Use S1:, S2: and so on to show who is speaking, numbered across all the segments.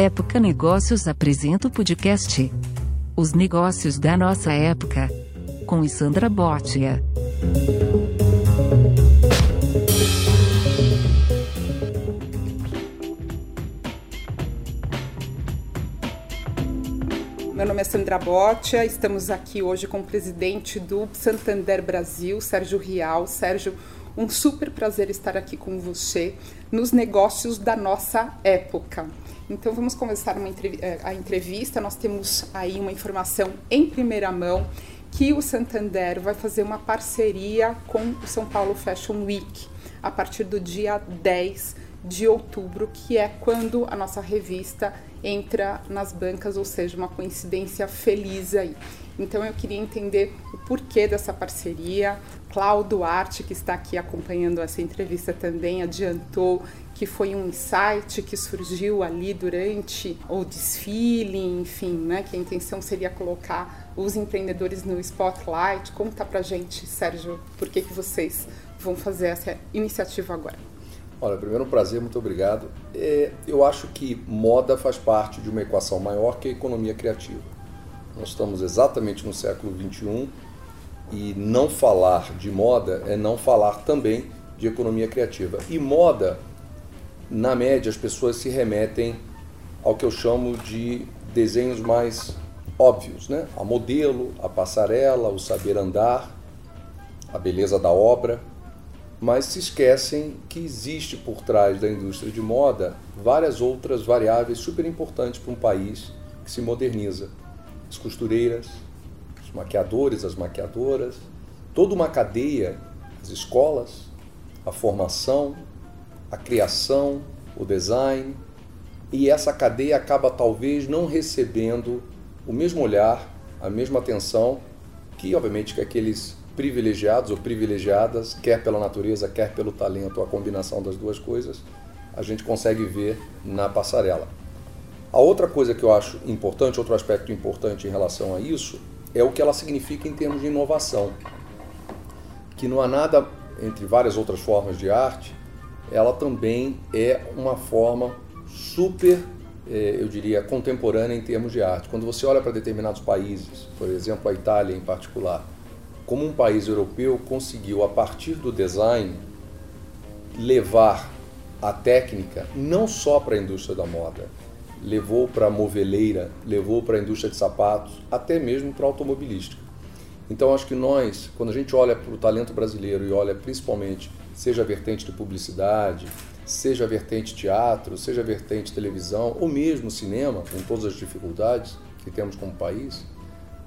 S1: Época Negócios apresenta o podcast Os Negócios da Nossa Época, com Sandra Botia.
S2: Meu nome é Sandra Botia, estamos aqui hoje com o presidente do Santander Brasil, Sérgio Rial. Sérgio, um super prazer estar aqui com você nos negócios da nossa época. Então vamos começar uma, eh, a entrevista. Nós temos aí uma informação em primeira mão que o Santander vai fazer uma parceria com o São Paulo Fashion Week a partir do dia 10 de outubro, que é quando a nossa revista entra nas bancas, ou seja, uma coincidência feliz aí. Então eu queria entender o porquê dessa parceria. Cláudio Duarte, que está aqui acompanhando essa entrevista também, adiantou que foi um insight que surgiu ali durante o desfile, enfim, né, que a intenção seria colocar os empreendedores no spotlight. Conta pra gente, Sérgio, por que, que vocês vão fazer essa iniciativa agora?
S3: Olha, primeiro um prazer, muito obrigado. É, eu acho que moda faz parte de uma equação maior que a economia criativa. Nós estamos exatamente no século XXI e não falar de moda é não falar também de economia criativa. E moda na média, as pessoas se remetem ao que eu chamo de desenhos mais óbvios, né? A modelo, a passarela, o saber andar, a beleza da obra, mas se esquecem que existe por trás da indústria de moda várias outras variáveis super importantes para um país que se moderniza. As costureiras, os maquiadores, as maquiadoras, toda uma cadeia, as escolas, a formação, a criação, o design, e essa cadeia acaba talvez não recebendo o mesmo olhar, a mesma atenção que, obviamente, que aqueles privilegiados ou privilegiadas, quer pela natureza, quer pelo talento, a combinação das duas coisas, a gente consegue ver na passarela. A outra coisa que eu acho importante, outro aspecto importante em relação a isso, é o que ela significa em termos de inovação. Que não há nada, entre várias outras formas de arte, ela também é uma forma super, eh, eu diria, contemporânea em termos de arte. Quando você olha para determinados países, por exemplo, a Itália em particular, como um país europeu conseguiu, a partir do design, levar a técnica não só para a indústria da moda, levou para a moveleira, levou para a indústria de sapatos, até mesmo para a automobilística. Então acho que nós, quando a gente olha para o talento brasileiro e olha principalmente seja a vertente de publicidade, seja a vertente teatro, seja a vertente televisão ou mesmo cinema, com todas as dificuldades que temos como país,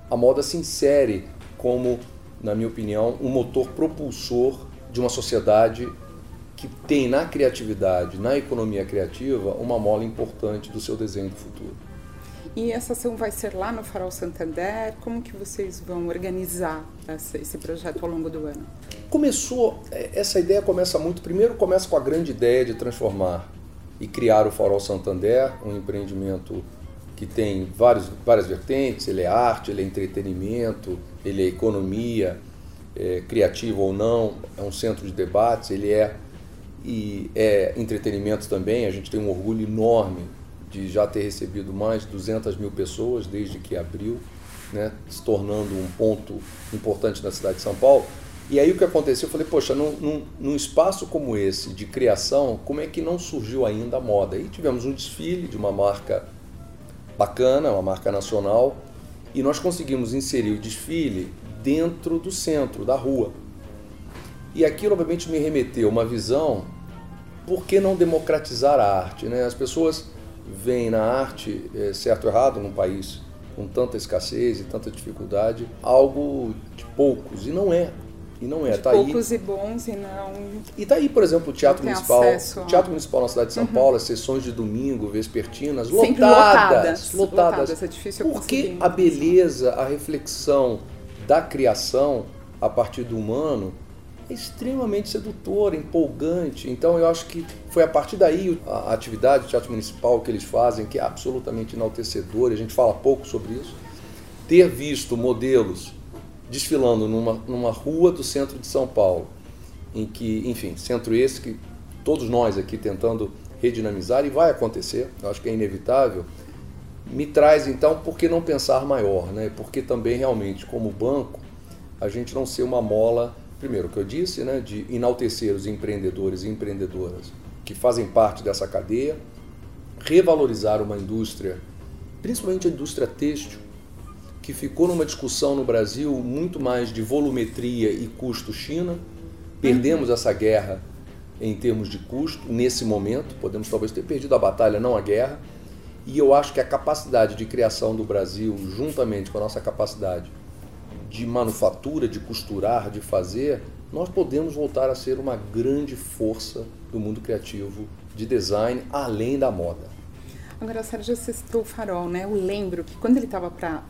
S3: a moda se insere como, na minha opinião, um motor propulsor de uma sociedade que tem na criatividade, na economia criativa, uma mola importante do seu desenho do futuro.
S2: E essa ação vai ser lá no Farol Santander? Como que vocês vão organizar esse projeto ao longo do ano?
S3: Começou, é, essa ideia começa muito, primeiro começa com a grande ideia de transformar e criar o Farol Santander, um empreendimento que tem vários, várias vertentes, ele é arte, ele é entretenimento, ele é economia, é, criativo ou não, é um centro de debates, ele é e é entretenimento também, a gente tem um orgulho enorme de já ter recebido mais de 200 mil pessoas desde que abriu, né, se tornando um ponto importante na cidade de São Paulo. E aí o que aconteceu, eu falei, poxa, num, num, num, espaço como esse de criação, como é que não surgiu ainda a moda? E tivemos um desfile de uma marca bacana, uma marca nacional, e nós conseguimos inserir o desfile dentro do centro, da rua. E aquilo obviamente me remeteu uma visão, por que não democratizar a arte? Né? As pessoas vem na arte, é, certo ou errado, num país com tanta escassez e tanta dificuldade, algo de poucos. E não é. E não é.
S2: De
S3: tá
S2: poucos
S3: aí.
S2: e bons e não.
S3: E tá aí, por exemplo, o Teatro Municipal. O Teatro Municipal na cidade de São uhum. Paulo, as sessões de domingo, vespertinas, lotadas.
S2: Lotadas. lotadas. É difícil
S3: Porque a beleza, a reflexão da criação a partir do humano extremamente sedutor, empolgante. Então eu acho que foi a partir daí a atividade do Teatro Municipal que eles fazem, que é absolutamente enaltecedora, a gente fala pouco sobre isso. Ter visto modelos desfilando numa, numa rua do centro de São Paulo, em que, enfim, centro esse que todos nós aqui tentando redinamizar e vai acontecer, eu acho que é inevitável, me traz então por que não pensar maior, né? Porque também realmente como banco a gente não ser uma mola, primeiro que eu disse, né, de enaltecer os empreendedores e empreendedoras que fazem parte dessa cadeia, revalorizar uma indústria, principalmente a indústria têxtil, que ficou numa discussão no Brasil muito mais de volumetria e custo China. Perdemos essa guerra em termos de custo nesse momento, podemos talvez ter perdido a batalha, não a guerra. E eu acho que a capacidade de criação do Brasil, juntamente com a nossa capacidade de manufatura, de costurar, de fazer, nós podemos voltar a ser uma grande força do mundo criativo de design, além da moda.
S2: Agora, Sérgio, citou o Farol, né? Eu lembro que quando ele estava para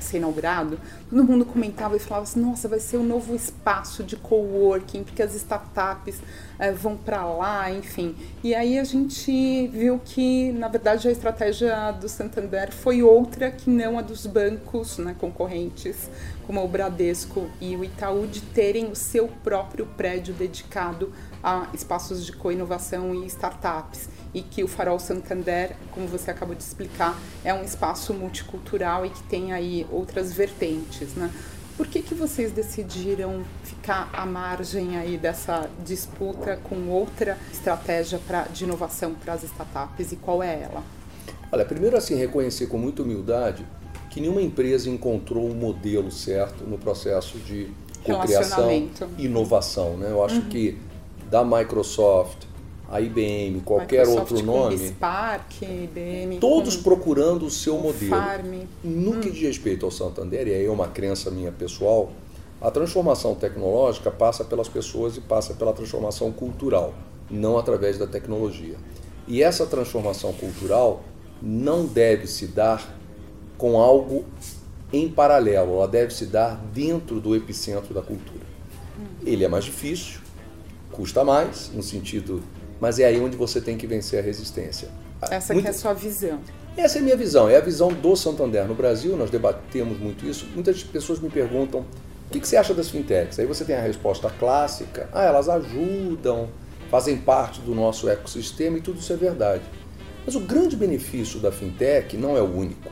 S2: ser inaugurado, todo mundo comentava e falava assim: nossa, vai ser um novo espaço de coworking, porque as startups é, vão para lá, enfim. E aí a gente viu que, na verdade, a estratégia do Santander foi outra que não a dos bancos né, concorrentes, como o Bradesco e o Itaú, de terem o seu próprio prédio dedicado a espaços de co-inovação e startups e que o Farol Santander, como você acabou de explicar, é um espaço multicultural e que tem aí outras vertentes, né? Por que, que vocês decidiram ficar à margem aí dessa disputa com outra estratégia pra, de inovação para as startups e qual é ela?
S3: Olha, primeiro assim, reconhecer com muita humildade que nenhuma empresa encontrou o um modelo certo no processo de criação e inovação. Né? Eu acho uhum. que da Microsoft, a IBM, qualquer
S2: Microsoft
S3: outro nome.
S2: Spark, IBM.
S3: Todos procurando o seu modelo.
S2: Farm.
S3: No hum. que diz respeito ao Santander, e aí é uma crença minha pessoal, a transformação tecnológica passa pelas pessoas e passa pela transformação cultural, não através da tecnologia. E essa transformação cultural não deve se dar com algo em paralelo, ela deve se dar dentro do epicentro da cultura. Hum. Ele é mais difícil, custa mais, no sentido mas é aí onde você tem que vencer a resistência.
S2: Essa Muita... é a sua visão.
S3: Essa é a minha visão, é a visão do Santander. No Brasil, nós debatemos muito isso. Muitas pessoas me perguntam o que, você acha das fintechs? Aí você tem a resposta clássica: ah, elas ajudam, fazem parte do nosso ecossistema e tudo isso é verdade. Mas o grande benefício da fintech não é o único.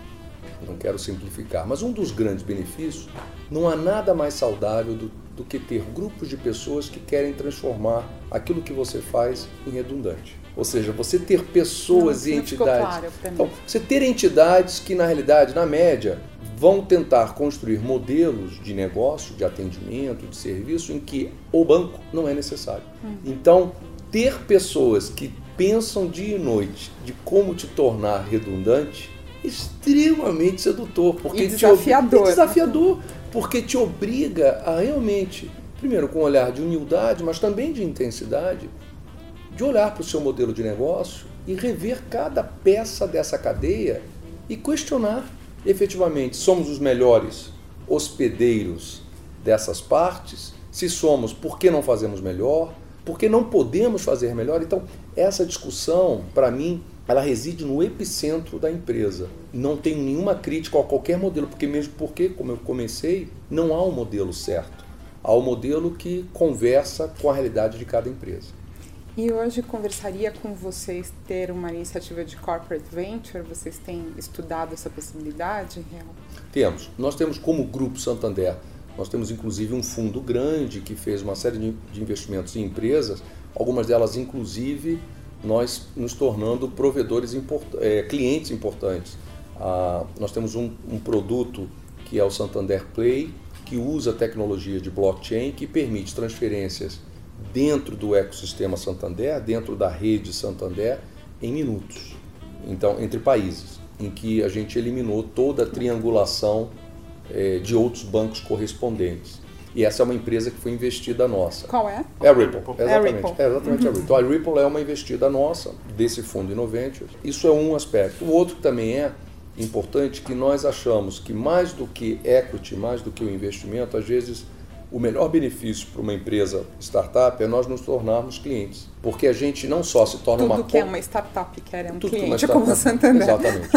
S3: Não quero simplificar, mas um dos grandes benefícios não há nada mais saudável do do que ter grupos de pessoas que querem transformar aquilo que você faz em redundante. Ou seja, você ter pessoas
S2: não,
S3: e entidades.
S2: Claro
S3: então, você ter entidades que, na realidade, na média, vão tentar construir modelos de negócio, de atendimento, de serviço em que o banco não é necessário. Hum. Então, ter pessoas que pensam dia e noite de como te tornar redundante extremamente sedutor. Porque
S2: e desafiador.
S3: Te... É desafiador porque te obriga a realmente, primeiro com um olhar de humildade, mas também de intensidade, de olhar para o seu modelo de negócio e rever cada peça dessa cadeia e questionar efetivamente somos os melhores hospedeiros dessas partes? Se somos, por que não fazemos melhor? Por que não podemos fazer melhor? Então, essa discussão, para mim, ela reside no epicentro da empresa. Não tenho nenhuma crítica a qualquer modelo, porque mesmo porque, como eu comecei, não há um modelo certo. Há um modelo que conversa com a realidade de cada empresa.
S2: E hoje conversaria com vocês ter uma iniciativa de corporate venture? Vocês têm estudado essa possibilidade real?
S3: Temos. Nós temos como Grupo Santander, nós temos inclusive um fundo grande que fez uma série de investimentos em empresas, algumas delas inclusive nós nos tornando provedores import é, clientes importantes. Ah, nós temos um, um, produto que é o Santander Play, que usa tecnologia de blockchain que permite transferências dentro do ecossistema Santander, dentro da rede Santander, em minutos. Então, entre países, em que a gente eliminou toda a triangulação é, de outros bancos correspondentes. E essa é uma empresa que foi investida nossa.
S2: Qual é?
S3: É a Ripple, exatamente. É a Ripple, é exatamente uhum. a Ripple. Então a Ripple é uma investida nossa, desse fundo Innoventures. Isso é um aspecto. O outro também é importante que nós achamos que mais do que equity, mais do que o investimento, às vezes o melhor benefício para uma empresa startup é nós nos tornarmos clientes. Porque a gente não só se torna
S2: tudo
S3: uma...
S2: Tudo que é uma startup quer é um tudo cliente, como o Santander.
S3: Exatamente.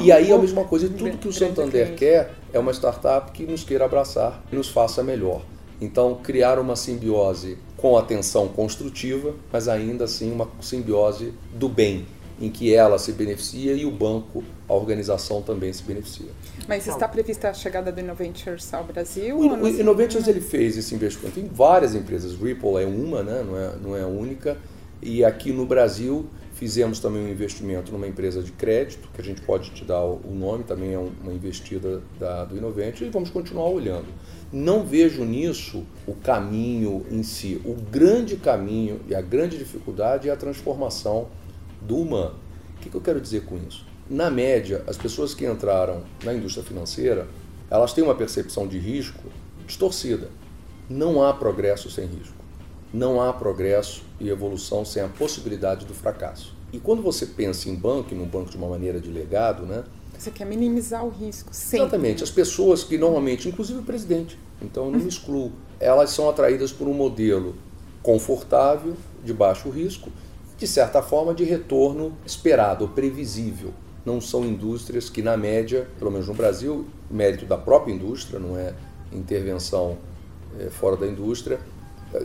S3: E aí é a mesma coisa, tudo que o Santander quer é uma startup que nos queira abraçar e nos faça melhor. Então, criar uma simbiose com atenção construtiva, mas ainda assim uma simbiose do bem, em que ela se beneficia e o banco, a organização também se beneficia.
S2: Mas está prevista a chegada do Innoventures ao Brasil?
S3: O, o Innoventures ele fez esse investimento em várias empresas. Ripple é uma, né? não, é, não é a única. E aqui no Brasil fizemos também um investimento numa empresa de crédito, que a gente pode te dar o nome, também é uma investida da, do Innoventures, e vamos continuar olhando. Não vejo nisso o caminho em si. O grande caminho e a grande dificuldade é a transformação do humano. O que, que eu quero dizer com isso? Na média, as pessoas que entraram na indústria financeira, elas têm uma percepção de risco distorcida. Não há progresso sem risco. Não há progresso e evolução sem a possibilidade do fracasso. E quando você pensa em banco, e num banco de uma maneira de legado, né?
S2: Você quer minimizar o risco, sempre.
S3: Exatamente. As pessoas que normalmente, inclusive o presidente, então eu não me excluo, elas são atraídas por um modelo confortável, de baixo risco, de certa forma de retorno esperado, previsível. Não são indústrias que, na média, pelo menos no Brasil, mérito da própria indústria, não é intervenção é, fora da indústria,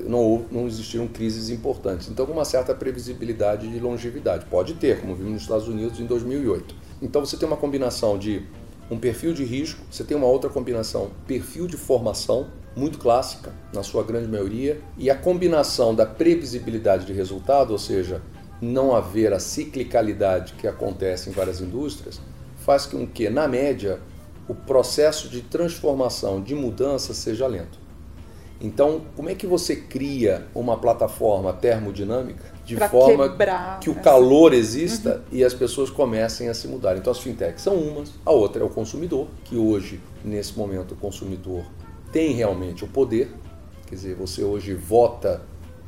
S3: não, não existiram crises importantes. Então, uma certa previsibilidade de longevidade. Pode ter, como vimos nos Estados Unidos em 2008. Então, você tem uma combinação de um perfil de risco, você tem uma outra combinação, perfil de formação, muito clássica, na sua grande maioria, e a combinação da previsibilidade de resultado, ou seja, não haver a ciclicalidade que acontece em várias indústrias, faz com que, na média, o processo de transformação, de mudança, seja lento. Então, como é que você cria uma plataforma termodinâmica de
S2: pra
S3: forma
S2: quebrar
S3: que o calor exista uhum. e as pessoas comecem a se mudar? Então, as fintechs são umas, a outra é o consumidor, que hoje, nesse momento, o consumidor tem realmente o poder. Quer dizer, você hoje vota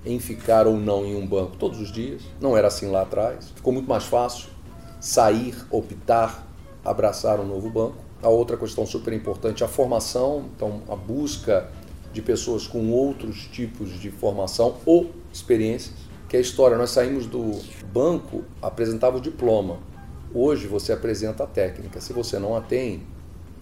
S3: em ficar ou não em um banco todos os dias. Não era assim lá atrás. Ficou muito mais fácil sair, optar, abraçar um novo banco. A outra questão super importante, a formação, então a busca de pessoas com outros tipos de formação ou experiências. Que é a história, nós saímos do banco, apresentava o diploma. Hoje você apresenta a técnica. Se você não a tem,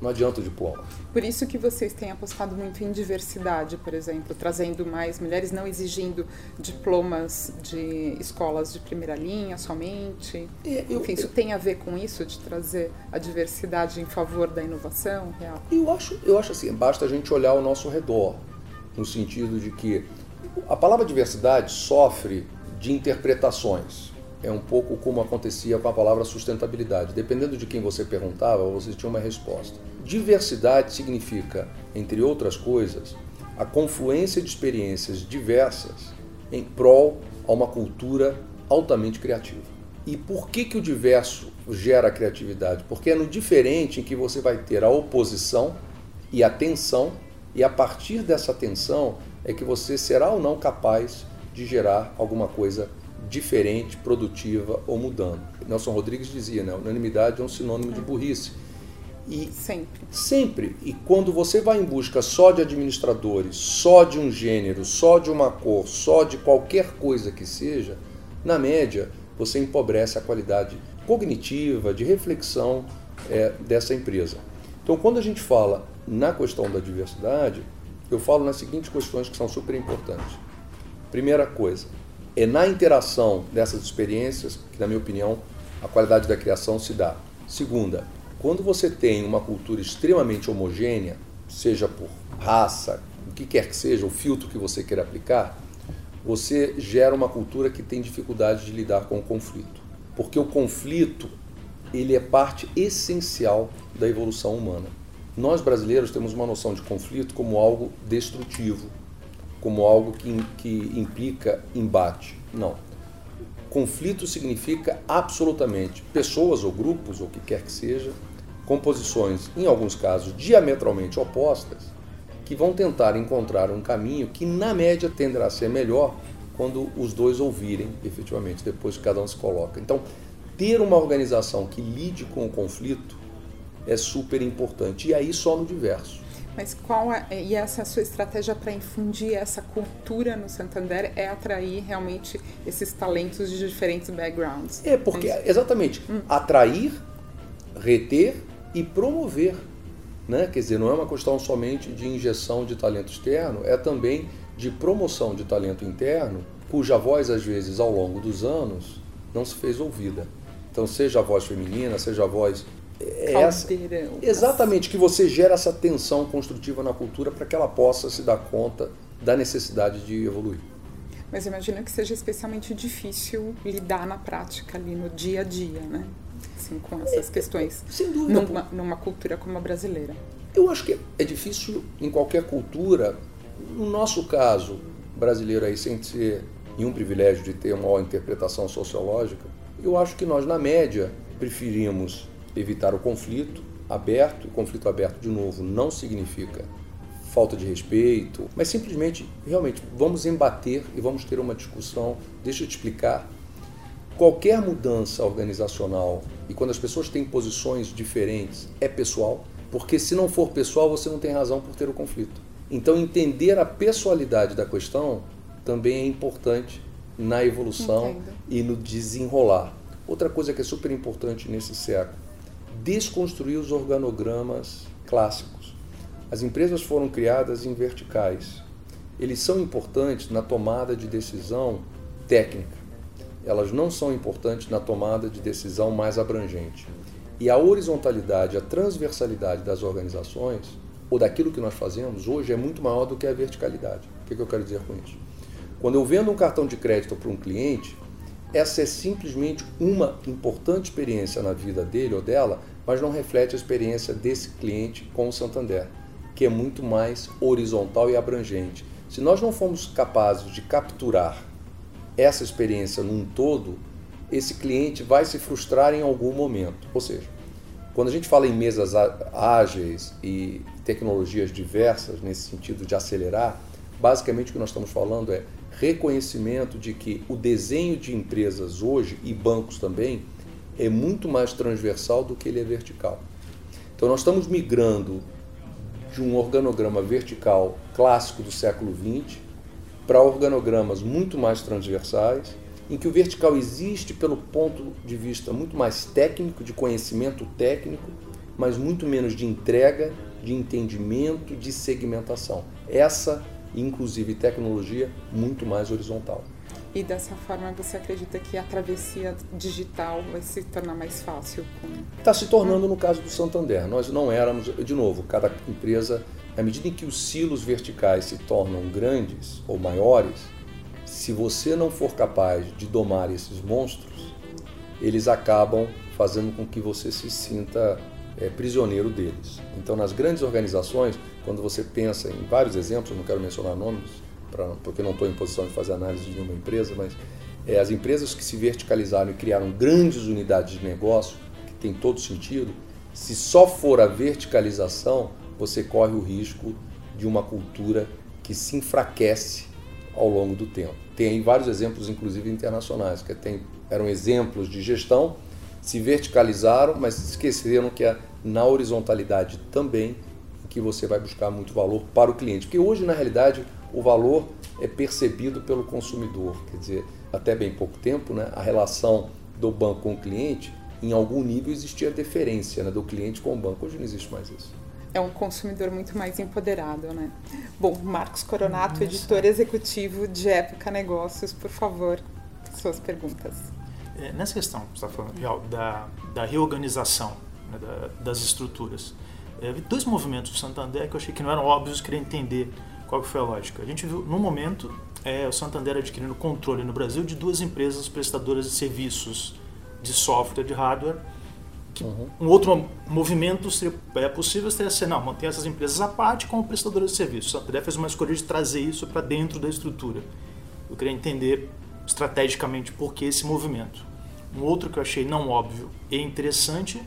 S3: não adianta o diploma.
S2: Por isso que vocês têm apostado muito em diversidade, por exemplo, trazendo mais mulheres, não exigindo diplomas de escolas de primeira linha somente.
S3: É, eu-
S2: Enfim, isso tem a ver com isso, de trazer a diversidade em favor da inovação real?
S3: Eu acho, eu acho assim, basta a gente olhar ao nosso redor, no sentido de que a palavra diversidade sofre de interpretações. É um pouco como acontecia com a palavra sustentabilidade. Dependendo de quem você perguntava, você tinha uma resposta. Diversidade significa, entre outras coisas, a confluência de experiências diversas em prol a uma cultura altamente criativa. E por que, que o diverso gera criatividade? Porque é no diferente em que você vai ter a oposição e a tensão, e a partir dessa tensão é que você será ou não capaz de gerar alguma coisa diferente, produtiva ou mudando. Nelson Rodrigues dizia, né, unanimidade é um sinônimo de burrice. E
S2: Sempre.
S3: Sempre. E quando você vai em busca só de administradores, só de um gênero, só de uma cor, só de qualquer coisa que seja, na média você empobrece a qualidade cognitiva, de reflexão é, dessa empresa. Então, quando a gente fala na questão da diversidade, eu falo nas seguintes questões que são super importantes. Primeira coisa, é na interação dessas experiências que, na minha opinião, a qualidade da criação se dá. Segunda, quando você tem uma cultura extremamente homogênea, seja por raça, o que quer que seja, o filtro que você queira aplicar, você gera uma cultura que tem dificuldade de lidar com o conflito. Porque o conflito, ele é parte essencial da evolução humana. Nós brasileiros temos uma noção de conflito como algo destrutivo, como algo que, que implica embate. Não. Conflito significa absolutamente pessoas ou grupos, ou o que quer que seja, com posições, em alguns casos, diametralmente opostas, que vão tentar encontrar um caminho que, na média, tenderá a ser melhor quando os dois ouvirem, efetivamente, depois que cada um se coloca. Então, ter uma organização que lide com o conflito é super importante. E aí só no diverso.
S2: Mas qual é, e essa sua estratégia para infundir essa cultura no Santander é atrair realmente esses talentos de diferentes backgrounds?
S3: É, porque, exatamente, atrair, reter e promover. Né? Quer dizer, não é uma questão somente de injeção de talento externo, é também de promoção de talento interno, cuja voz, às vezes, ao longo dos anos, não se fez ouvida. Então, seja a voz feminina, seja a voz.
S2: É essa,
S3: exatamente, que você gera essa tensão construtiva na cultura para que ela possa se dar conta da necessidade de evoluir.
S2: Mas imagino que seja especialmente difícil lidar na prática ali no dia a dia, né? Assim, com essas é, questões.
S3: Sem dúvida.
S2: Numa, numa cultura como a brasileira.
S3: Eu acho que é difícil em qualquer cultura. No nosso caso, brasileiro aí, sem ser nenhum privilégio de ter uma interpretação sociológica, eu acho que nós, na média, preferimos evitar o conflito aberto. E conflito aberto, de novo, não significa falta de respeito, mas simplesmente, realmente, vamos embater e vamos ter uma discussão. Deixa eu te explicar. Qualquer mudança organizacional e quando as pessoas têm posições diferentes é pessoal, porque se não for pessoal, você não tem razão por ter o conflito. Então, entender a pessoalidade da questão também é importante na evolução Entendo. e no desenrolar. Outra coisa que é super importante nesse século, desconstruir os organogramas clássicos. As empresas foram criadas em verticais. Eles são importantes na tomada de decisão técnica. Elas não são importantes na tomada de decisão mais abrangente. E a horizontalidade, a transversalidade das organizações, ou daquilo que nós fazemos, hoje é muito maior do que a verticalidade. O que, eu quero dizer com isso? Quando eu vendo um cartão de crédito para um cliente, essa é simplesmente uma importante experiência na vida dele ou dela, mas não reflete a experiência desse cliente com o Santander que é muito mais horizontal e abrangente. Se nós não formos capazes de capturar essa experiência num todo, esse cliente vai se frustrar em algum momento. Ou seja, quando a gente fala em mesas ágeis e tecnologias diversas, nesse sentido de acelerar, basicamente o que nós estamos falando é reconhecimento de que o desenho de empresas hoje, e bancos também, é muito mais transversal do que ele é vertical. Então nós estamos migrando de um organograma vertical clássico do século XX para organogramas muito mais transversais, em que o vertical existe pelo ponto de vista muito mais técnico, de conhecimento técnico, mas muito menos de entrega, de entendimento, de segmentação. Essa, inclusive, tecnologia muito mais horizontal.
S2: E dessa forma você acredita que a travessia digital vai se tornar mais fácil?
S3: Está se tornando no caso do Santander. Nós não éramos, de novo, cada empresa, à medida em que os silos verticais se tornam grandes ou maiores, se você não for capaz de domar esses monstros, eles acabam fazendo com que você se sinta é, prisioneiro deles. Então, nas grandes organizações, quando você pensa em vários exemplos, não quero mencionar nomes, pra, porque não estou em posição de fazer análise de nenhuma empresa, mas é, as empresas que se verticalizaram e criaram grandes unidades de negócio, que tem todo sentido, se só for a verticalização, você corre o risco de uma cultura que se enfraquece ao longo do tempo. Tem vários exemplos, inclusive internacionais, que tem, eram exemplos de gestão, se verticalizaram, mas esqueceram que é na horizontalidade também que você vai buscar muito valor para o cliente. Porque hoje, na realidade, o valor é percebido pelo consumidor. Quer dizer, até bem pouco tempo, né, a relação do banco com o cliente, em algum nível existia deferência né, do cliente com o banco. Hoje não existe mais isso.
S2: É um consumidor muito mais empoderado, né? Bom, Marcos Coronato, Nossa. editor executivo de Época Negócios, por favor, suas perguntas.
S4: É, nessa questão que você está falando, da, da reorganização né, da, das estruturas, é, dois movimentos do Santander que eu achei que não eram óbvios, queria entender qual foi a lógica? A gente viu, no momento, é, o Santander adquirindo controle no Brasil de duas empresas prestadoras de serviços de software, de hardware. Uhum. Um outro movimento seria, é possível seria ser, não, manter essas empresas à parte como prestadoras de serviços. O Santander fez uma escolha de trazer isso para dentro da estrutura. Eu queria entender estrategicamente por que esse movimento. Um outro que eu achei não óbvio e interessante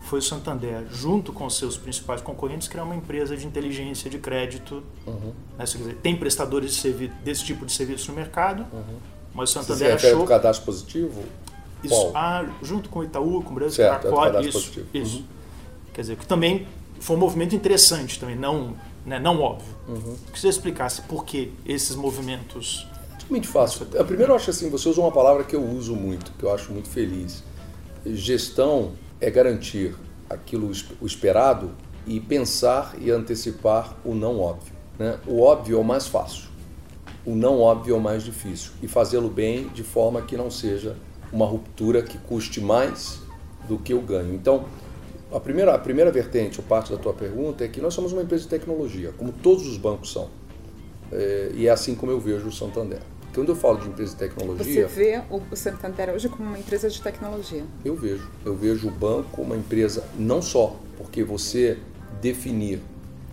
S4: foi o Santander, junto com seus principais concorrentes, criar uma empresa de inteligência de crédito. Uhum. Né? Dizer, tem prestadores de desse tipo de serviço no mercado, uhum. mas o Santander
S3: Você achou... cadastro positivo?
S4: Isso, ah, junto com o Itaú, com o Brasil,
S3: certo,
S4: com a
S3: Cor,
S4: isso, positivo. isso. Uhum. Quer dizer, que também foi um movimento interessante, também não, né, não óbvio. Uhum. Que você explicasse por que esses movimentos...
S3: Muito fácil. Primeiro, eu acho assim, você usa uma palavra que eu uso muito, que eu acho muito feliz. Gestão é garantir aquilo o esperado e pensar e antecipar o não óbvio. Né? O óbvio é o mais fácil. o não óbvio é o mais difícil e fazê-lo bem de forma que não seja uma ruptura que custe mais do que o ganho. Então, a primeira, a primeira vertente, ou parte da tua pergunta, é que nós somos uma empresa de tecnologia, como todos os bancos são. É, e é assim como eu vejo o Santander. Quando eu falo de empresa de tecnologia.
S2: Você vê o Santander hoje como uma empresa de tecnologia?
S3: Eu vejo. Eu vejo o banco como uma empresa, não só porque você definir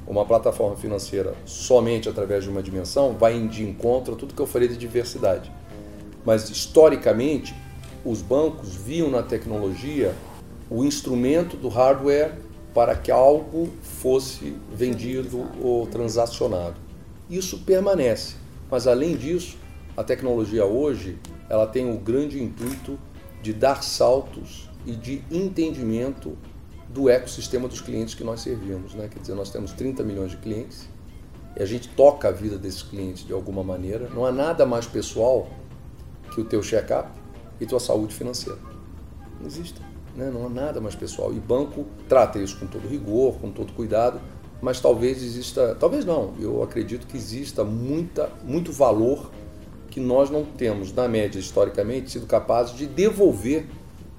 S3: uma plataforma financeira somente através de uma dimensão vai de encontro a tudo que eu falei de diversidade. Mas historicamente, os bancos viam na tecnologia o instrumento do hardware para que algo fosse vendido ou transacionado. Isso permanece, mas além disso, a tecnologia hoje ela tem o grande intuito de dar saltos e de entendimento do ecossistema dos clientes que nós servimos. Né? Quer dizer, nós temos 30 milhões de clientes e a gente toca a vida desses clientes de alguma maneira. Não há nada mais pessoal que o teu check-up e tua saúde financeira. Não existe. Né? Não há nada mais pessoal. E banco trata isso com todo rigor, com todo cuidado, mas talvez exista, talvez não, eu acredito que exista muita, muito valor que nós não temos, na média, historicamente, sido capazes de devolver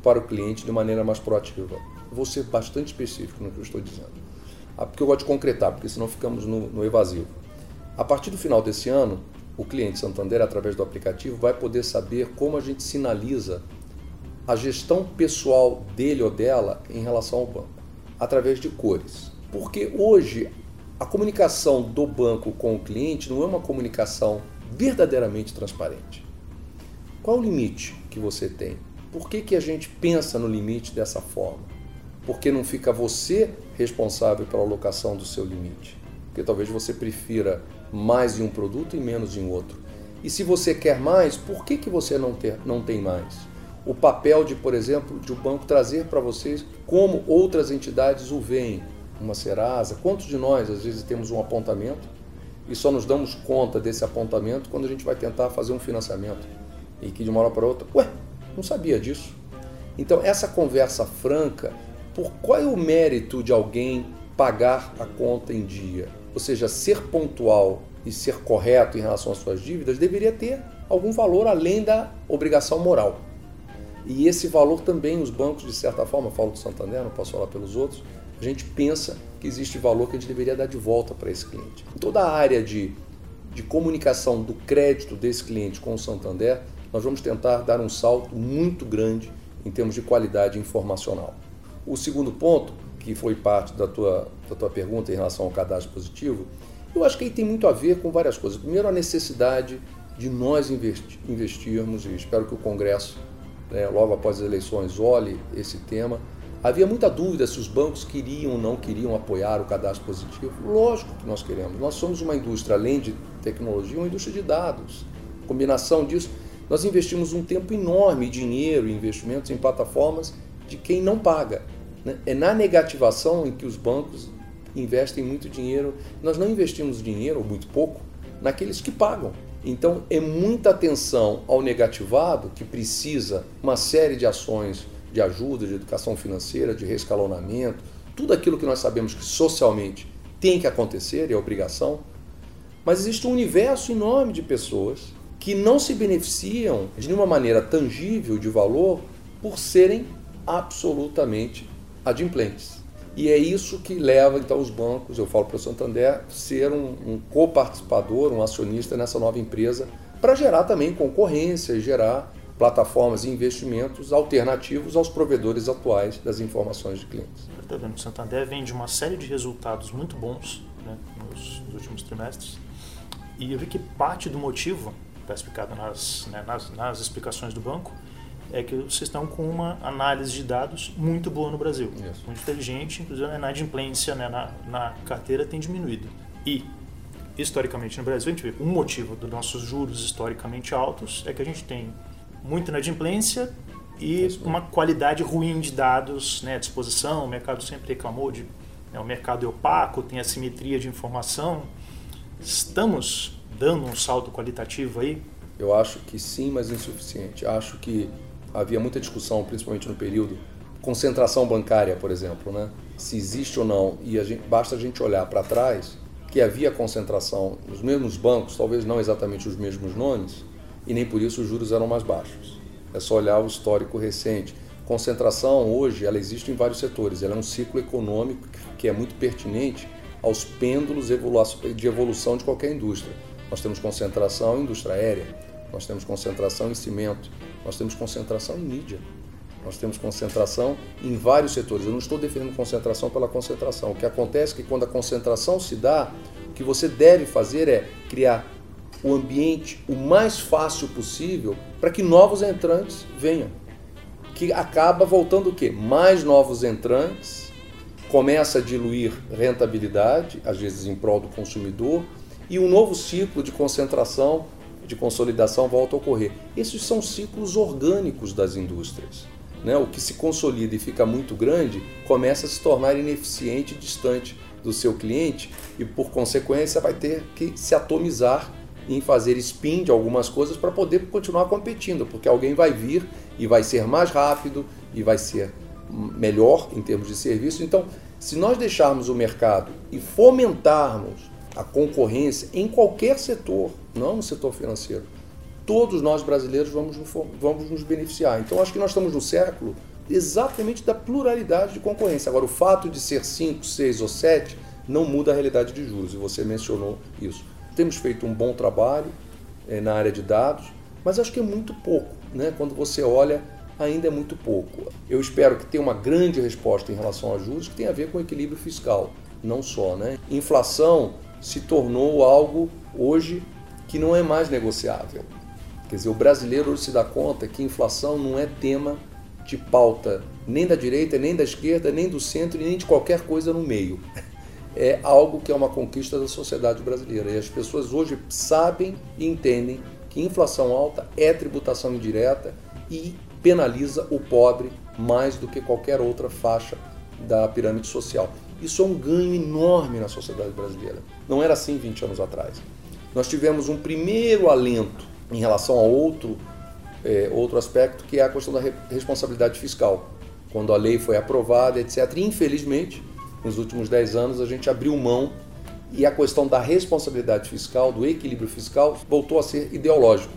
S3: para o cliente de maneira mais proativa. Vou ser bastante específico no que eu estou dizendo. Ah, porque eu gosto de concretar, porque senão ficamos no, no evasivo. A partir do final desse ano, o cliente Santander, através do aplicativo, vai poder saber como a gente sinaliza a gestão pessoal dele ou dela em relação ao banco, através de cores. Porque hoje a comunicação do banco com o cliente não é uma comunicação verdadeiramente transparente. Qual o limite que você tem? Por que, que a gente pensa no limite dessa forma? Porque não fica você responsável pela alocação do seu limite. Porque talvez você prefira mais em um produto e menos em outro. E se você quer mais, por que, que você não, ter, não tem mais? O papel de, por exemplo, de o banco trazer para vocês como outras entidades o veem. Uma Serasa, quantos de nós às vezes temos um apontamento e só nos damos conta desse apontamento quando a gente vai tentar fazer um financiamento e que de uma hora para outra, ué, não sabia disso. Então essa conversa franca, por qual é o mérito de alguém pagar a conta em dia? Ou seja, ser pontual e ser correto em relação às suas dívidas deveria ter algum valor além da obrigação moral. E esse valor também os bancos, de certa forma, falo do Santander, não posso falar pelos outros, a gente pensa que existe valor que a gente deveria dar de volta para esse cliente. Toda a área de, de comunicação do crédito desse cliente com o Santander, nós vamos tentar dar um salto muito grande em termos de qualidade informacional. O segundo ponto, que foi parte da tua, da tua pergunta em relação ao cadastro positivo, eu acho que aí tem muito a ver com várias coisas. Primeiro, a necessidade de nós investirmos, e espero que o Congresso, né, logo após as eleições, olhe esse tema, Havia muita dúvida se os bancos queriam ou não queriam apoiar o cadastro positivo. Lógico que nós queremos. Nós somos uma indústria, além de tecnologia, uma indústria de dados. Combinação disso, nós investimos um tempo enorme, dinheiro e investimentos em plataformas de quem não paga. Né? É na negativação em que os bancos investem muito dinheiro. Nós não investimos dinheiro, ou muito pouco, naqueles que pagam. Então é muita atenção ao negativado que precisa uma série de ações de ajuda, de educação financeira, de reescalonamento, tudo aquilo que nós sabemos que socialmente tem que acontecer, é obrigação. Mas existe um universo enorme de pessoas que não se beneficiam de nenhuma maneira tangível de valor por serem absolutamente adimplentes. E é isso que leva então os bancos, eu falo para o Santander, ser um, um coparticipador, um acionista nessa nova empresa, para gerar também concorrência e gerar plataformas e investimentos alternativos aos provedores atuais das informações de clientes.
S4: Está vendo? O Santander vem de uma série de resultados muito bons né, nos, nos, últimos trimestres e eu vi que parte do motivo, está explicado nas, né, nas, nas explicações do banco, é que vocês estão com uma análise de dados muito boa no Brasil, Isso. muito inteligente, inclusive a inadimplência né, na, na carteira tem diminuído. E historicamente no Brasil, a gente vê um motivo dos nossos juros historicamente altos é que a gente tem muita inadimplência e uma qualidade ruim de dados né, à disposição. O mercado sempre reclamou de né, o mercado é opaco, tem assimetria de informação. Estamos dando um salto qualitativo aí?
S3: Eu acho que sim, mas insuficiente. Acho que havia muita discussão, principalmente no período concentração bancária, por exemplo, né? Se existe ou não, e a gente, basta a gente olhar para trás que havia concentração nos mesmos bancos, talvez não exatamente os mesmos nomes, e nem por isso os juros eram mais baixos. É só olhar o histórico recente. Concentração hoje ela existe em vários setores. Ela é um ciclo econômico que é muito pertinente aos pêndulos de evolução de qualquer indústria. Nós temos concentração em indústria aérea, nós temos concentração em cimento, nós temos concentração em mídia, nós temos concentração em vários setores. Eu não estou defendendo concentração pela concentração. O que acontece é que quando a concentração se dá, o que você deve fazer é criar o ambiente o mais fácil possível para que novos entrantes venham. Que acaba voltando o quê? Mais novos entrantes, começa a diluir rentabilidade, às vezes em prol do consumidor, e um novo ciclo de concentração, de consolidação volta a ocorrer. Esses são ciclos orgânicos das indústrias. Né? O que se consolida e fica muito grande começa a se tornar ineficiente e distante do seu cliente e, por consequência, vai ter que se atomizar em fazer spin de algumas coisas para poder continuar competindo, porque alguém vai vir e vai ser mais rápido e vai ser melhor em termos de serviço. Então, se nós deixarmos o mercado e fomentarmos a concorrência em qualquer setor, não no setor financeiro, todos nós brasileiros vamos, vamos nos beneficiar. Então, acho que nós estamos no século exatamente da pluralidade de concorrência. Agora, o fato de ser 5, 6 ou 7 não muda a realidade de juros, e você mencionou isso. Temos feito um bom trabalho é, na área de dados, mas acho que é muito pouco. Né? Quando você olha, ainda é muito pouco. Eu espero que tenha uma grande resposta em relação a juros que tem a ver com equilíbrio fiscal, não só. Né? Inflação se tornou algo hoje que não é mais negociável. Quer dizer, o brasileiro hoje se dá conta que inflação não é tema de pauta nem da direita, nem da esquerda, nem do centro, nem de qualquer coisa no meio. É algo que é uma conquista da sociedade brasileira. E as pessoas hoje sabem e entendem que inflação alta é tributação indireta e penaliza o pobre mais do que qualquer outra faixa da pirâmide social. Isso é um ganho enorme na sociedade brasileira. Não era assim 20 anos atrás. Nós tivemos um primeiro alento em relação a outro, é, outro aspecto, que é a questão da responsabilidade fiscal. Quando a lei foi aprovada, etc. E, infelizmente, nos últimos 10 anos, a gente abriu mão e a questão da responsabilidade fiscal, do equilíbrio fiscal, voltou a ser ideológico,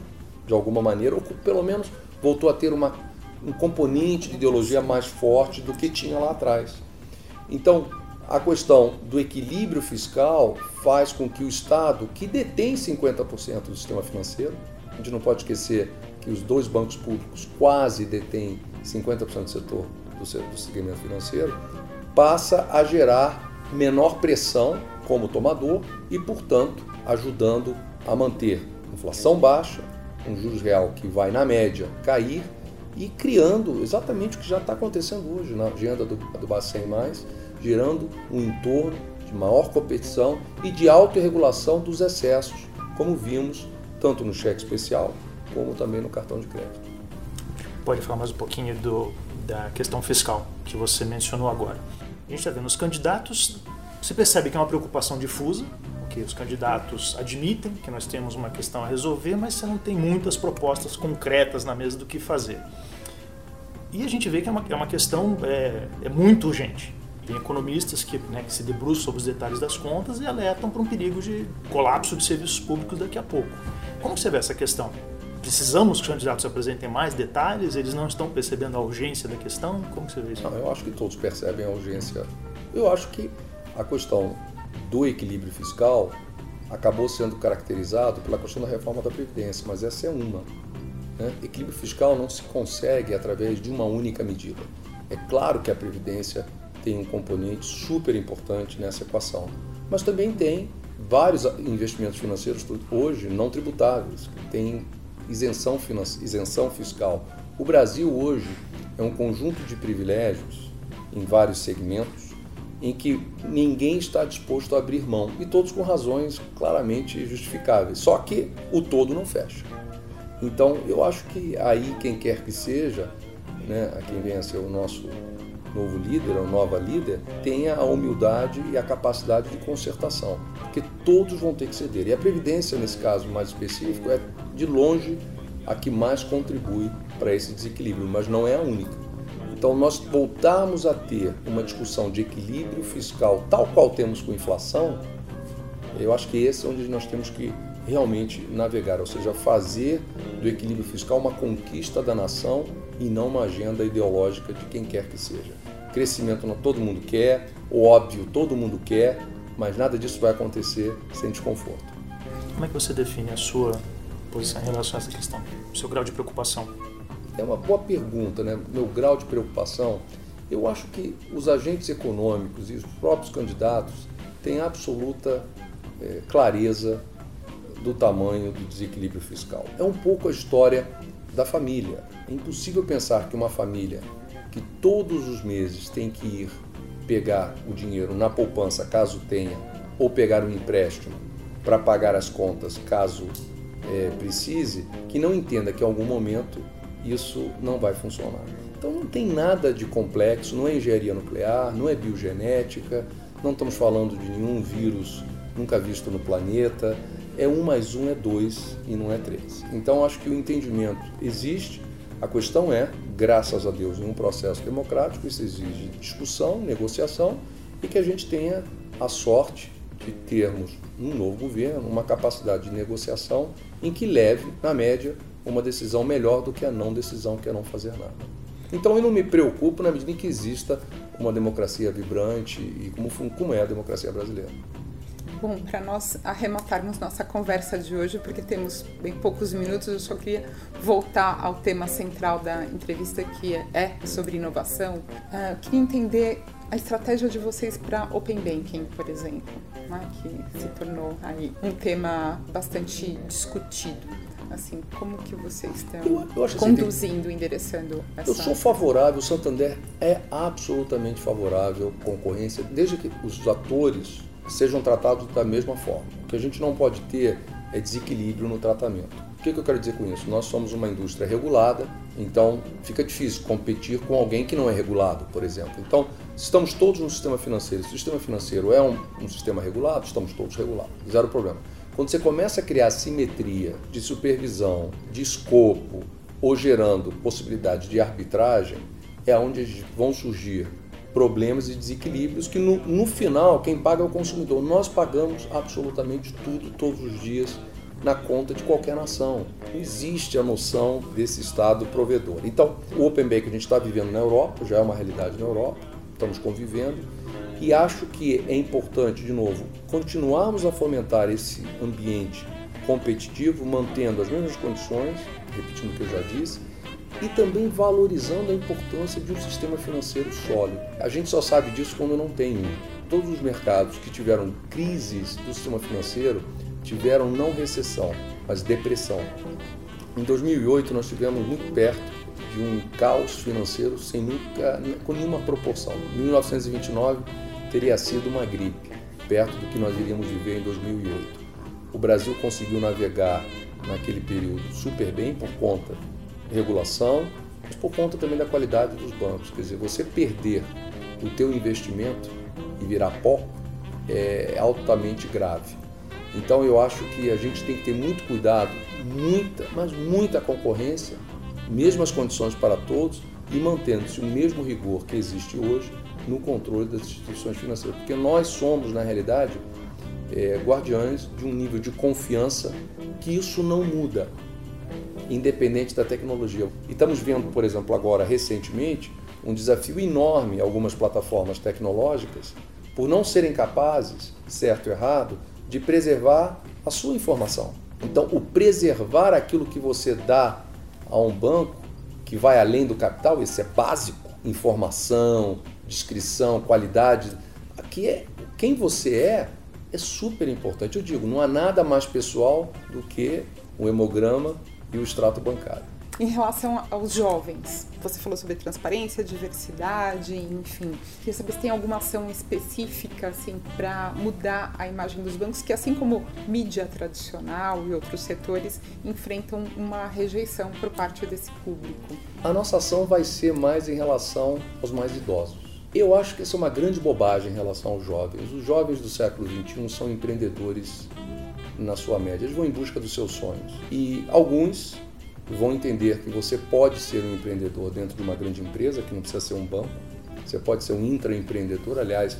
S3: de alguma maneira, ou pelo menos voltou a ter uma, um componente de ideologia mais forte do que tinha lá atrás. Então, a questão do equilíbrio fiscal faz com que o Estado, que detém 50% do sistema financeiro, a gente não pode esquecer que os dois bancos públicos quase detêm 50% do setor do, do segmento financeiro, passa a gerar menor pressão como tomador e, portanto, ajudando a manter inflação baixa, um juros real que vai, na média, cair e criando exatamente o que já está acontecendo hoje na agenda do, do Bacen Mais, gerando um entorno de maior competição e de autorregulação dos excessos, como vimos tanto no cheque especial como também no cartão de crédito.
S4: Pode falar mais um pouquinho do, da questão fiscal que você mencionou agora. A gente está vendo os candidatos, se percebe que é uma preocupação difusa, que os candidatos admitem que nós temos uma questão a resolver, mas você não tem muitas propostas concretas na mesa do que fazer. E a gente vê que é uma, é uma questão é, é muito urgente. Tem economistas que, né, que se debruçam sobre os detalhes das contas e alertam para um perigo de colapso de serviços públicos daqui a pouco. Como você vê essa questão? Precisamos que os candidatos apresentem mais detalhes? Eles não estão percebendo a urgência da questão? Como você vê isso?
S3: Não, eu acho que todos percebem a urgência. Eu acho que a questão do equilíbrio fiscal acabou sendo caracterizado pela questão da reforma da Previdência, mas essa é uma. Né? Equilíbrio fiscal não se consegue através de uma única medida. É claro que a Previdência tem um componente super importante nessa equação, mas também tem vários investimentos financeiros hoje não tributáveis, que têm isenção, isenção fiscal. O Brasil hoje é um conjunto de privilégios em vários segmentos em que ninguém está disposto a abrir mão e todos com razões claramente justificáveis. Só que o todo não fecha. Então eu acho que aí quem quer que seja, né, a quem venha ser o nosso novo líder ou nova líder tenha a humildade e a capacidade de concertação, porque todos vão ter que ceder. E a Previdência, nesse caso mais específico, é de longe a que mais contribui para esse desequilíbrio, mas não é a única. Então, nós voltarmos a ter uma discussão de equilíbrio fiscal, tal qual temos com inflação, Eu acho que esse é onde nós temos que realmente navegar, ou seja, fazer do equilíbrio fiscal uma conquista da nação e não uma agenda ideológica de quem quer que seja. Crescimento não todo mundo quer, o óbvio todo mundo quer, mas nada disso vai acontecer sem desconforto.
S4: Como é que você define a sua posição em relação a essa questão, o seu grau de preocupação?
S3: É uma boa pergunta, né? Meu grau de preocupação. Eu acho que os agentes econômicos e os próprios candidatos têm absoluta é, clareza do tamanho do desequilíbrio fiscal. É um pouco a história da família. É impossível pensar que uma família que todos os meses tem que ir pegar o dinheiro na poupança, caso tenha, ou pegar um empréstimo para pagar as contas, caso é, precise, que não entenda que em algum momento isso não vai funcionar. Então não tem nada de complexo, não é engenharia nuclear, não é biogenética, não estamos falando de nenhum vírus nunca visto no planeta. É um mais um é dois e não é três. Então acho que o entendimento existe. A questão é, graças a Deus, em um processo democrático, isso exige discussão, negociação e que a gente tenha a sorte de termos um novo governo, uma capacidade de negociação em que leve, na média, uma decisão melhor do que a não decisão, que é não fazer nada. Então eu não me preocupo na medida em que exista uma democracia vibrante e como, como é a democracia brasileira.
S2: Bom, para nós arrematarmos nossa conversa de hoje, porque temos bem poucos minutos, eu só queria voltar ao tema central da entrevista, que é sobre inovação. Uh, queria entender a estratégia de vocês para Open Banking, por exemplo, né, que se tornou aí um tema bastante discutido. Assim, como que vocês estão eu, eu assim, conduzindo, assim, endereçando essa...
S3: Eu sou favorável, o Santander é absolutamente favorável à concorrência, desde que os atores sejam tratados da mesma forma. O que a gente não pode ter é desequilíbrio no tratamento. O que, que eu quero dizer com isso? Nós somos uma indústria regulada, então fica difícil competir com alguém que não é regulado, por exemplo. Então, estamos todos no sistema financeiro. Se o sistema financeiro é um, um sistema regulado, estamos todos regulados. Zero problema. Quando você começa a criar simetria de supervisão, de escopo, ou gerando possibilidade de arbitragem, é onde vão surgir problemas e desequilíbrios que no, no, final quem paga é o consumidor. Nós pagamos absolutamente tudo todos os dias na conta de qualquer nação. Existe a noção desse Estado provedor. Então, o Open Bank que a gente está vivendo na Europa, já é uma realidade na Europa, estamos convivendo, e acho que é importante, de novo, continuarmos a fomentar esse ambiente competitivo, mantendo as mesmas condições, repetindo o que eu já disse, e também valorizando a importância de um sistema financeiro sólido. A gente só sabe disso quando não tem um. Todos os mercados que tiveram crises do sistema financeiro tiveram não recessão, mas depressão. Em 2008 nós tivemos muito perto de um caos financeiro sem nunca, com nenhuma proporção. Em 1929 teria sido uma gripe, perto do que nós iríamos viver em 2008. O Brasil conseguiu navegar naquele período super bem por conta regulação, mas por conta também da qualidade dos bancos. Quer dizer, você perder o teu investimento e virar pó é altamente grave. Então eu acho que a gente tem que ter muito cuidado, muita, mas muita concorrência, mesmas condições para todos e mantendo-se o mesmo rigor que existe hoje no controle das instituições financeiras, porque nós somos, na realidade, é, guardiães de um nível de confiança que isso não muda, independente da tecnologia. E estamos vendo, por exemplo, agora, recentemente, um desafio enorme algumas plataformas tecnológicas por não serem capazes, certo ou errado, de preservar a sua informação. Então, o preservar aquilo que você dá a um banco, que vai além do capital, isso é básico, informação, descrição, qualidade. Aqui é quem você é é super importante. Eu digo, não há nada mais pessoal do que o hemograma e o extrato bancário.
S2: Em relação aos jovens, você falou sobre transparência, diversidade, enfim. Queria saber se tem alguma ação específica assim para mudar a imagem dos bancos, que assim como mídia tradicional e outros setores enfrentam uma rejeição por parte desse público.
S3: A nossa ação vai ser mais em relação aos mais idosos. Eu acho que isso é uma grande bobagem em relação aos jovens. Os jovens do século XXI são empreendedores na sua média, eles vão em busca dos seus sonhos. E alguns vão entender que você pode ser um empreendedor dentro de uma grande empresa, que não precisa ser um banco. Você pode ser um intraempreendedor, aliás,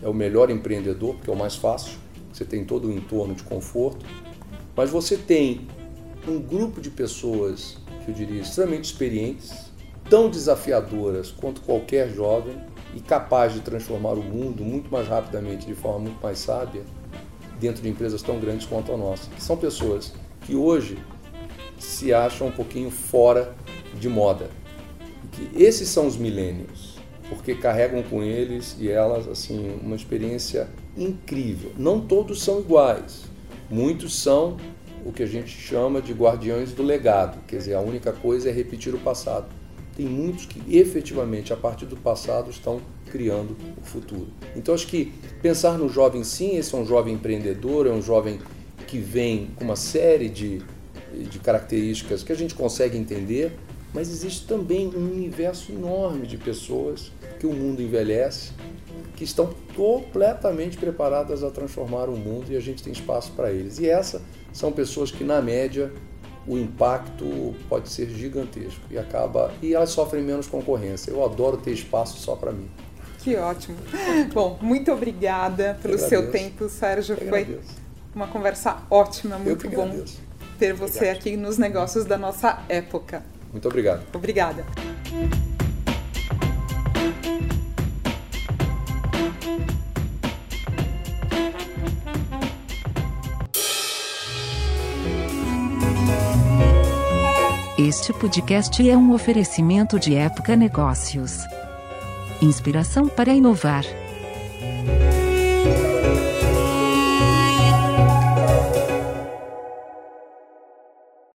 S3: é o melhor empreendedor, porque é o mais fácil. você tem todo o entorno de conforto, mas você tem um grupo de pessoas, que eu diria, extremamente experientes, tão desafiadoras quanto qualquer jovem e capaz de transformar o mundo muito mais rapidamente, de forma muito mais sábia, dentro de empresas tão grandes quanto a nossa. Que são pessoas que hoje se acham um pouquinho fora de moda. Que esses são os milênios, porque carregam com eles e elas assim uma experiência incrível. Não todos são iguais. Muitos são o que a gente chama de guardiões do legado, quer dizer, a única coisa é repetir o passado. Tem muitos que efetivamente, a partir do passado, estão criando o futuro. Então, acho que pensar no jovem, sim, esse é um jovem empreendedor, é um jovem que vem com uma série de, de características que a gente consegue entender, mas existe também um universo enorme de pessoas que o mundo envelhece, que estão completamente preparadas a transformar o mundo e a gente tem espaço para eles. E essas são pessoas que, na média, o impacto pode ser gigantesco e acaba e elas sofrem menos concorrência. Eu adoro ter espaço só para mim.
S2: Que ótimo. Bom, muito obrigada pelo seu tempo, Sérgio. Foi uma conversa ótima, muito bom ter você obrigado. aqui nos negócios da nossa época.
S3: Muito obrigado.
S2: Obrigada.
S1: Este podcast é um oferecimento de Época Negócios. Inspiração para inovar.